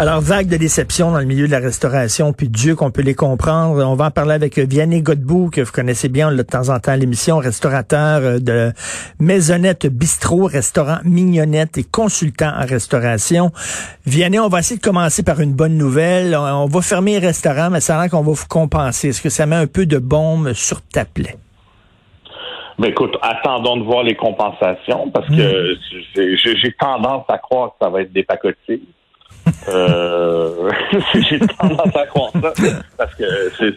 Alors, vague de déception dans le milieu de la restauration, puis Dieu qu'on peut les comprendre. On va en parler avec Vianney Godbout, que vous connaissez bien, de temps en temps à l'émission, restaurateur euh, de Maisonnette Bistrot, restaurant Mignonnette et consultant en restauration. Vianney, on va essayer de commencer par une bonne nouvelle. On va fermer les restaurants, mais ça a l'air qu'on va vous compenser. Est-ce que ça met un peu de bombe sur ta plaie? Ben écoute, attendons de voir les compensations parce que hmm. j'ai tendance à croire que ça va être des pacotilles. Euh, j'ai tendance à croire ça parce que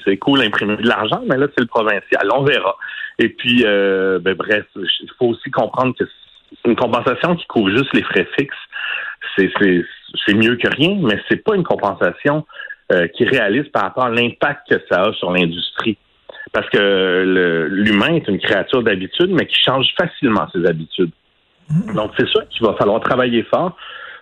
c'est cool d'imprimer de l'argent, mais là, c'est le provincial. On verra. Et puis, euh, ben, bref, il faut aussi comprendre que c'est une compensation qui couvre juste les frais fixes. C'est mieux que rien, mais c'est pas une compensation euh, qui réalise par rapport à l'impact que ça a sur l'industrie. Parce que l'humain est une créature d'habitude, mais qui change facilement ses habitudes. Mmh. Donc, c'est ça qu'il va falloir travailler fort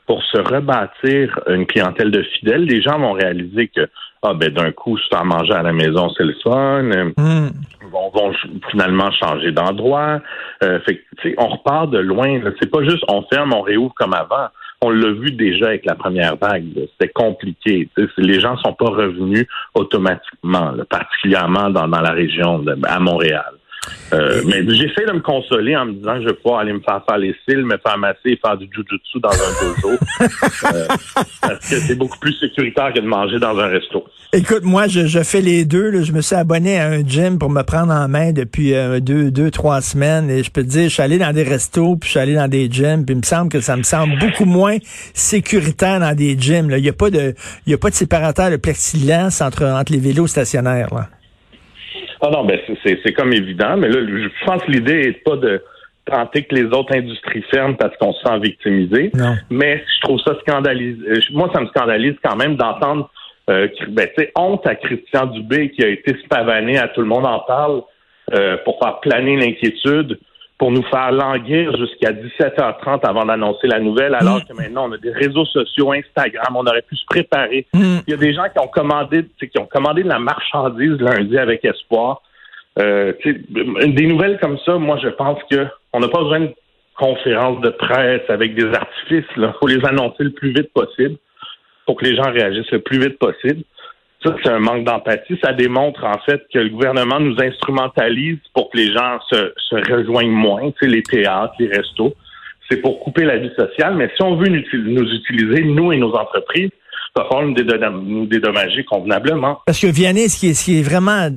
pour se rebâtir une clientèle de fidèles, les gens vont réaliser que ah ben d'un coup, se faire manger à la maison, c'est le fun. Mm. Vont, vont, finalement changer d'endroit. Euh, fait on repart de loin. C'est pas juste on ferme, on réouvre comme avant. On l'a vu déjà avec la première vague. C'était compliqué. Les gens sont pas revenus automatiquement, particulièrement dans, dans la région de, à Montréal. Euh, mais j'essaie de me consoler en me disant que je vais pouvoir aller me faire faire les cils, me faire masser et faire du jujutsu dans un dojo. euh, parce que c'est beaucoup plus sécuritaire que de manger dans un resto. Écoute, moi, je, je fais les deux. Je me suis abonné à un gym pour me prendre en main depuis euh, deux, deux, trois semaines. Et je peux te dire, je suis allé dans des restos, puis je suis allé dans des gyms, puis il me semble que ça me semble beaucoup moins sécuritaire dans des gyms. Il n'y a pas de il y a pas de séparateur de plexiglas entre, entre les vélos stationnaires. Là. Ah non, ben c'est comme évident, mais là, je pense que l'idée n'est pas de tenter que les autres industries ferment parce qu'on se sent victimisé. Non. Mais je trouve ça scandalise. Euh, moi, ça me scandalise quand même d'entendre euh, ben, honte à Christian Dubé qui a été spavané à tout le monde en parle euh, pour faire planer l'inquiétude pour nous faire languir jusqu'à 17h30 avant d'annoncer la nouvelle, alors que maintenant on a des réseaux sociaux, Instagram, on aurait pu se préparer. Mm. Il y a des gens qui ont commandé, qui ont commandé de la marchandise lundi avec espoir. Euh, des nouvelles comme ça, moi je pense que on n'a pas besoin de conférences de presse avec des artifices. Il faut les annoncer le plus vite possible pour que les gens réagissent le plus vite possible. Ça, c'est un manque d'empathie. Ça démontre en fait que le gouvernement nous instrumentalise pour que les gens se, se rejoignent moins, tu sais, les théâtres, les restos. C'est pour couper la vie sociale. Mais si on veut nous utiliser, nous et nos entreprises, va nous, dédommager convenablement. Parce que Vianney, ce qui est, ce qui est vraiment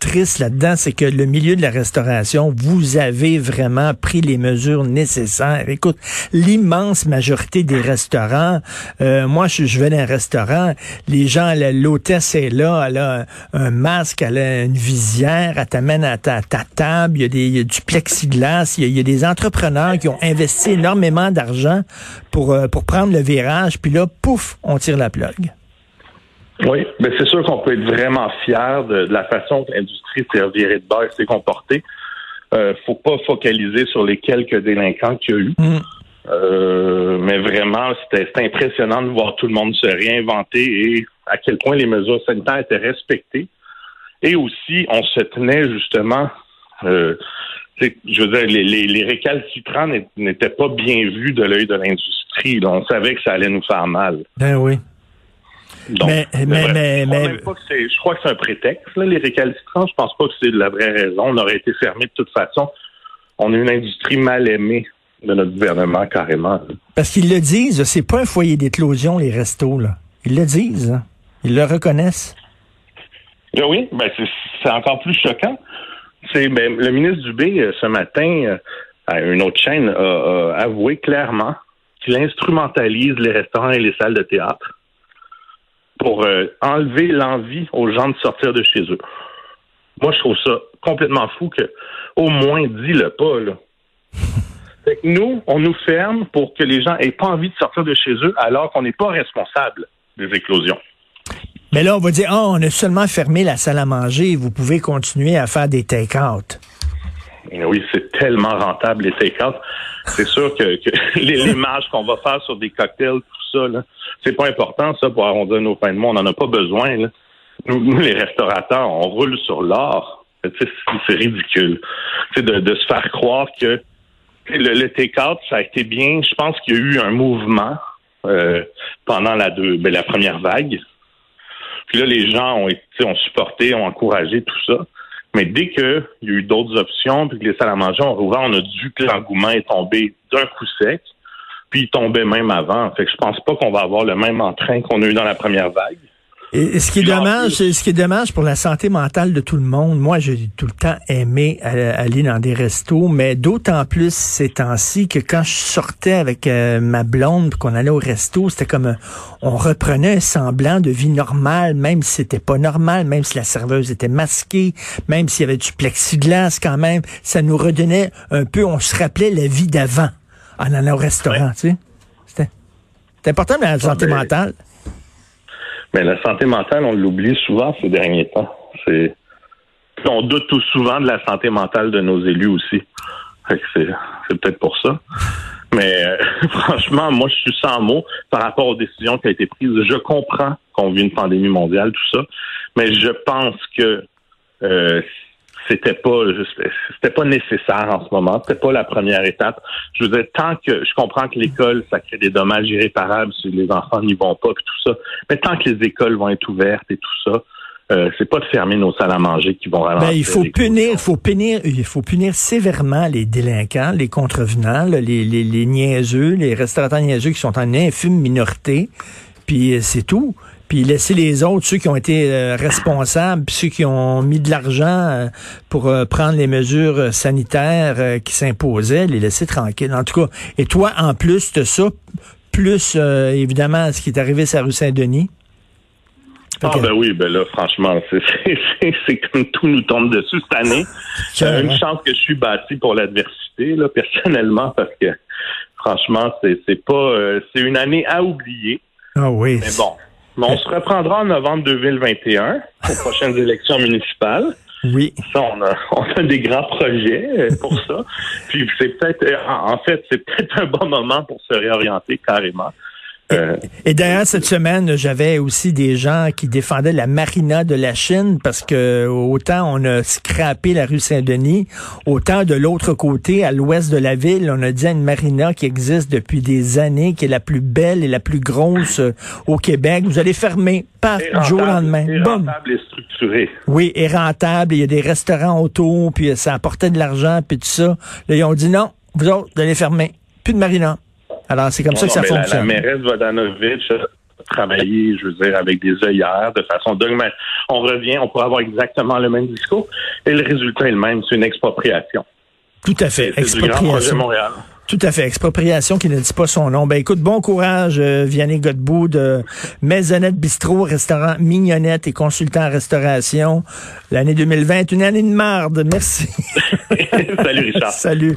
triste là-dedans, c'est que le milieu de la restauration, vous avez vraiment pris les mesures nécessaires. Écoute, l'immense majorité des restaurants, euh, moi, je, vais dans un restaurant, les gens, l'hôtesse est là, elle a un masque, elle a une visière, elle t'amène à ta, table, il y, a du plexiglas, il y a, il y a des entrepreneurs qui ont investi énormément d'argent pour, euh, pour prendre le virage, puis là, pouf, on tire la plug. Oui, mais c'est sûr qu'on peut être vraiment fier de, la façon que l'industrie s'est revirée de base s'est comportée. Euh, faut pas focaliser sur les quelques délinquants qu'il y a eu. Mm. Euh, mais vraiment, c'était impressionnant de voir tout le monde se réinventer et à quel point les mesures sanitaires étaient respectées. Et aussi, on se tenait justement, euh, je veux dire, les, les, les récalcitrants n'étaient pas bien vus de l'œil de l'industrie. On savait que ça allait nous faire mal. Ben oui. mais, mais, mais, mais, je crois que c'est un prétexte, les récalcitrants. Je pense pas que c'est la vraie raison. On aurait été fermé de toute façon. On est une industrie mal aimée de notre gouvernement, carrément. Parce qu'ils le disent, c'est pas un foyer d'éclosion, les restos, là. Ils le disent. Hein. Ils le reconnaissent. Ben oui, ben c'est encore plus choquant. C'est ben, le ministre Dubé euh, ce matin euh, à une autre chaîne a, avoué clairement qu'il instrumentalise les restaurants et les salles de théâtre pour euh, enlever l'envie aux gens de sortir de chez eux. Moi, je trouve ça complètement fou que au moins dis-le pas là. nous, on nous ferme pour que les gens aient pas envie de sortir de chez eux alors qu'on n'est pas responsable des éclosions. Mais là, on va dire, oh, on a seulement fermé la salle à manger, vous pouvez continuer à faire des take-out. Oui, c'est tellement rentable, les take-out. C'est sûr que, l'image qu'on va faire sur des cocktails, tout ça, c'est pas important, ça, pour arrondir nos fins de mois. On n'en a pas besoin, nous, les restaurateurs, on roule sur l'or. C'est ridicule. De, se faire croire que le, take-out, ça a été bien. Je pense qu'il y a eu un mouvement euh, pendant la, ben, la première vague. Puis là, les gens ont, été, ont supporté, ont encouragé tout ça. Mais dès qu'il y a eu d'autres options, puis que les salles à manger ont rouvert, on a dû que l'engouement est tombé d'un coup sec. Puis il tombait même avant. Fait que je pense pas qu'on va avoir le même entrain qu'on a eu dans la première vague. Et ce qui est dommage, ce qui est dommage pour la santé mentale de tout le monde. Moi, j'ai tout le temps aimé aller dans des restos, mais d'autant plus ces temps-ci que quand je sortais avec euh, ma blonde, qu'on allait au resto, c'était comme on reprenait un semblant de vie normale, même si c'était pas normal, même si la serveuse était masquée, même s'il y avait du plexiglas quand même, ça nous redonnait un peu, on se rappelait la vie d'avant en allant au restaurant, tu sais. C'était important la santé mentale. Mais la santé mentale, on l'oublie souvent ces derniers temps. C'est on doute tout souvent de la santé mentale de nos élus aussi. C'est peut-être pour ça. Mais euh, franchement, moi, je suis sans mots par rapport aux décisions qui ont été prises. Je comprends qu'on vit une pandémie mondiale, tout ça, mais je pense que euh, c'était pas c'était pas nécessaire en ce moment. C'était pas la première étape. Je veux dire, tant que je comprends que l'école, ça crée des dommages irréparables si les enfants n'y vont pas, puis tout ça. Mais tant que les écoles vont être ouvertes et tout ça, euh, c'est pas de fermer nos salles à manger qui vont ralentir. Ben, il faut punir, il faut punir, il faut punir sévèrement les délinquants, les contrevenants, les, les, les niaiseux, les restaurateurs niaiseux qui sont en infime minorité. Puis euh, c'est tout puis laisser les autres, ceux qui ont été euh, responsables, puis ceux qui ont mis de l'argent euh, pour euh, prendre les mesures sanitaires qui s'imposaient, les laisser tranquilles. En tout cas, et toi, en plus de ça, plus évidemment ce qui est arrivé sur la rue Saint-Denis. Ah ben oui, ben là, franchement, c'est comme tout nous tombe dessus cette année. J'ai une chance que je suis bâti pour l'adversité, là, personnellement, parce que franchement, c'est pas c'est une année à oublier. Ah oui. Mais bon, on se reprendra en novembre 2021 aux prochaines élections municipales. Oui. Ça, on a, on a des grands projets euh, pour ça. Puis c'est peut-être, euh, en fait, c'est peut-être un bon moment pour se réorienter carrément. Euh, et, d'ailleurs, cette semaine, j'avais aussi des gens qui défendaient la marina de la Chine parce que autant on a scrappé la rue Saint-Denis, autant de l'autre côté, à l'ouest de la ville, on a dit à une marina qui existe depuis des années, qui est la plus belle et la plus grosse euh, au Québec. Vous allez fermer, pas du jour au lendemain. Et rentable et structuré. Oui, et rentable. Il y a des restaurants autour, puis ça apportait de l'argent, puis tout ça. Là, ils ont dit non, vous autres, vous allez fermer. Plus de marina. Alors, c'est comme ça que ça fonctionne. La, la mairesse Vodanovic travailler, je veux dire, avec des œillères, de façon dogmatique. On revient, on pourrait avoir exactement le même discours, et le résultat est le même, c'est une expropriation. Tout à fait, expropriation. Montréal. Tout à fait. Expropriation qui ne dit pas son nom. Ben écoute, bon courage, euh, Vianney Godbout de Maisonnette Bistrot, restaurant Mignonnette et consultant en restauration. L'année 2020 une année de marde. Merci. Salut Richard. Salut.